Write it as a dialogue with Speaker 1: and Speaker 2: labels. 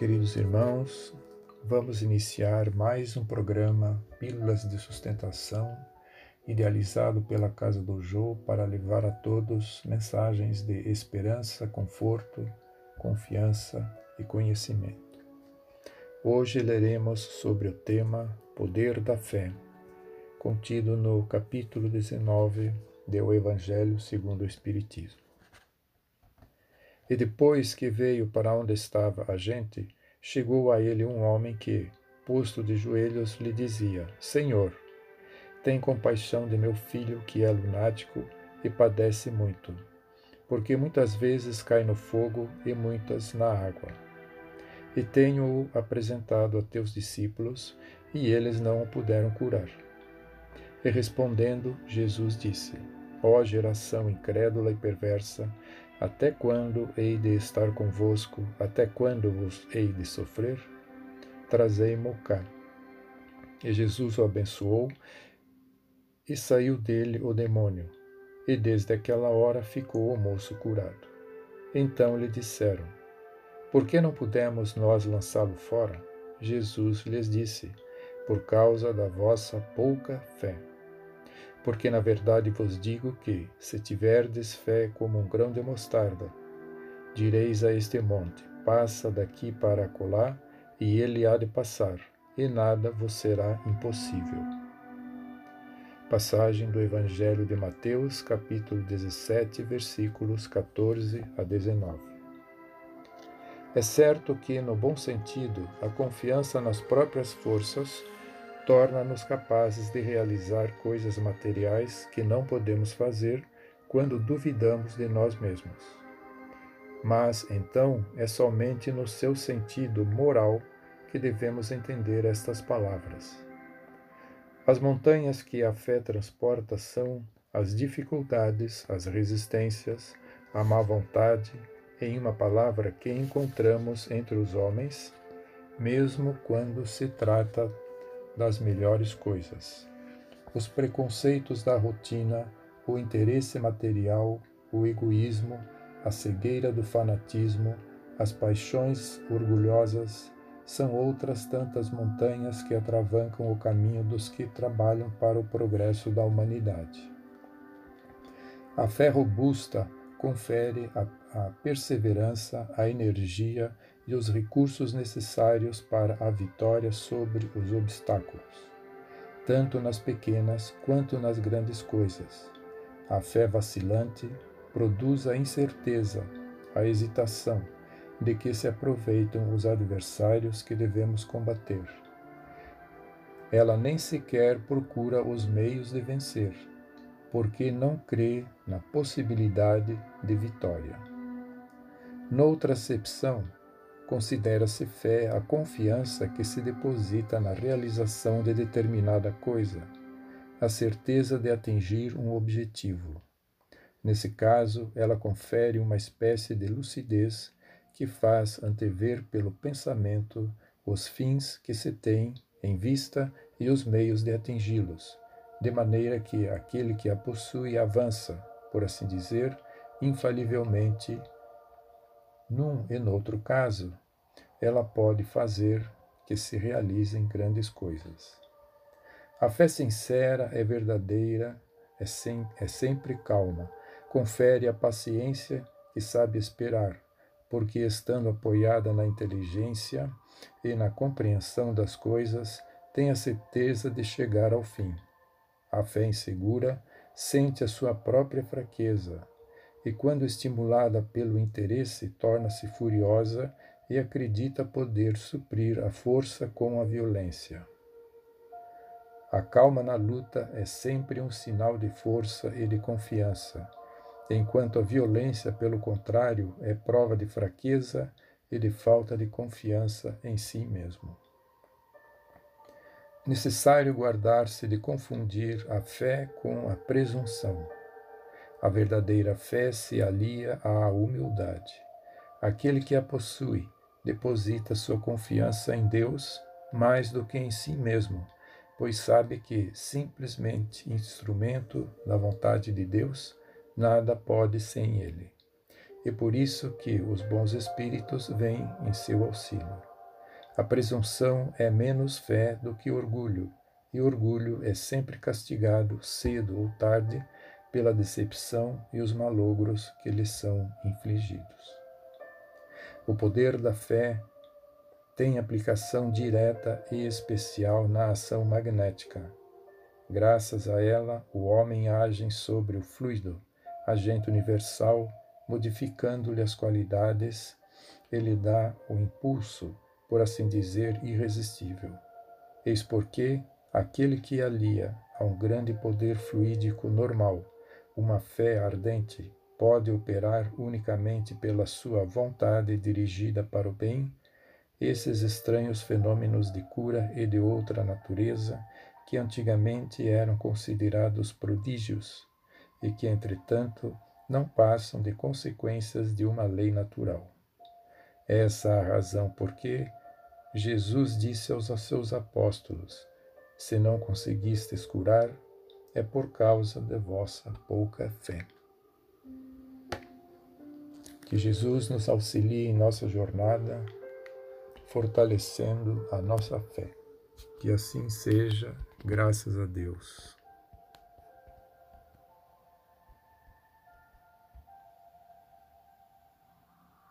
Speaker 1: Queridos irmãos, vamos iniciar mais um programa Pílulas de Sustentação, idealizado pela Casa do Jô para levar a todos mensagens de esperança, conforto, confiança e conhecimento. Hoje leremos sobre o tema Poder da Fé, contido no capítulo 19 do Evangelho segundo o Espiritismo. E depois que veio para onde estava a gente, chegou a ele um homem que, posto de joelhos, lhe dizia: Senhor, tem compaixão de meu filho que é lunático e padece muito, porque muitas vezes cai no fogo e muitas na água. E tenho-o apresentado a teus discípulos, e eles não o puderam curar. E respondendo, Jesus disse: Ó geração incrédula e perversa, até quando hei de estar convosco? Até quando vos hei de sofrer? Trazei-mo cá. E Jesus o abençoou, e saiu dele o demônio, e desde aquela hora ficou o moço curado. Então lhe disseram: Por que não pudemos nós lançá-lo fora? Jesus lhes disse: Por causa da vossa pouca fé. Porque na verdade vos digo que, se tiverdes fé como um grão de mostarda, direis a este monte: passa daqui para acolá, e ele há de passar, e nada vos será impossível. Passagem do Evangelho de Mateus, capítulo 17, versículos 14 a 19. É certo que, no bom sentido, a confiança nas próprias forças torna-nos capazes de realizar coisas materiais que não podemos fazer quando duvidamos de nós mesmos. Mas então é somente no seu sentido moral que devemos entender estas palavras. As montanhas que a fé transporta são as dificuldades, as resistências, a má vontade, em uma palavra que encontramos entre os homens, mesmo quando se trata das melhores coisas. Os preconceitos da rotina, o interesse material, o egoísmo, a cegueira do fanatismo, as paixões orgulhosas, são outras tantas montanhas que atravancam o caminho dos que trabalham para o progresso da humanidade. A fé robusta confere a, perseverança, a energia e os recursos necessários para a vitória sobre os obstáculos, tanto nas pequenas quanto nas grandes coisas. A fé vacilante produz a incerteza, a hesitação de que se aproveitam os adversários que devemos combater. Ela nem sequer procura os meios de vencer, porque não crê na possibilidade de vitória. Noutra acepção, Considera-se fé a confiança que se deposita na realização de determinada coisa, a certeza de atingir um objetivo. Nesse caso, ela confere uma espécie de lucidez que faz antever pelo pensamento os fins que se tem em vista e os meios de atingi-los, de maneira que aquele que a possui avança, por assim dizer, infalivelmente num e noutro caso, ela pode fazer que se realizem grandes coisas. A fé sincera é verdadeira, é, sem, é sempre calma, confere a paciência que sabe esperar, porque estando apoiada na inteligência e na compreensão das coisas, tem a certeza de chegar ao fim. A fé insegura sente a sua própria fraqueza, e, quando estimulada pelo interesse, torna-se furiosa e acredita poder suprir a força com a violência. A calma na luta é sempre um sinal de força e de confiança, enquanto a violência, pelo contrário, é prova de fraqueza e de falta de confiança em si mesmo. Necessário guardar-se de confundir a fé com a presunção. A verdadeira fé se alia à humildade. Aquele que a possui deposita sua confiança em Deus mais do que em si mesmo, pois sabe que, simplesmente instrumento da vontade de Deus, nada pode sem ele. E por isso que os bons espíritos vêm em seu auxílio. A presunção é menos fé do que orgulho, e orgulho é sempre castigado, cedo ou tarde, pela decepção e os malogros que lhe são infligidos. O poder da fé tem aplicação direta e especial na ação magnética. Graças a ela, o homem age sobre o fluido, agente universal, modificando-lhe as qualidades, ele dá o impulso, por assim dizer, irresistível. Eis porque aquele que alia a um grande poder fluídico normal uma fé ardente, pode operar unicamente pela sua vontade dirigida para o bem esses estranhos fenômenos de cura e de outra natureza que antigamente eram considerados prodígios e que, entretanto, não passam de consequências de uma lei natural. Essa é a razão por que Jesus disse aos seus apóstolos: Se não conseguistes curar, é por causa de vossa pouca fé. Que Jesus nos auxilie em nossa jornada, fortalecendo a nossa fé. Que assim seja, graças a Deus.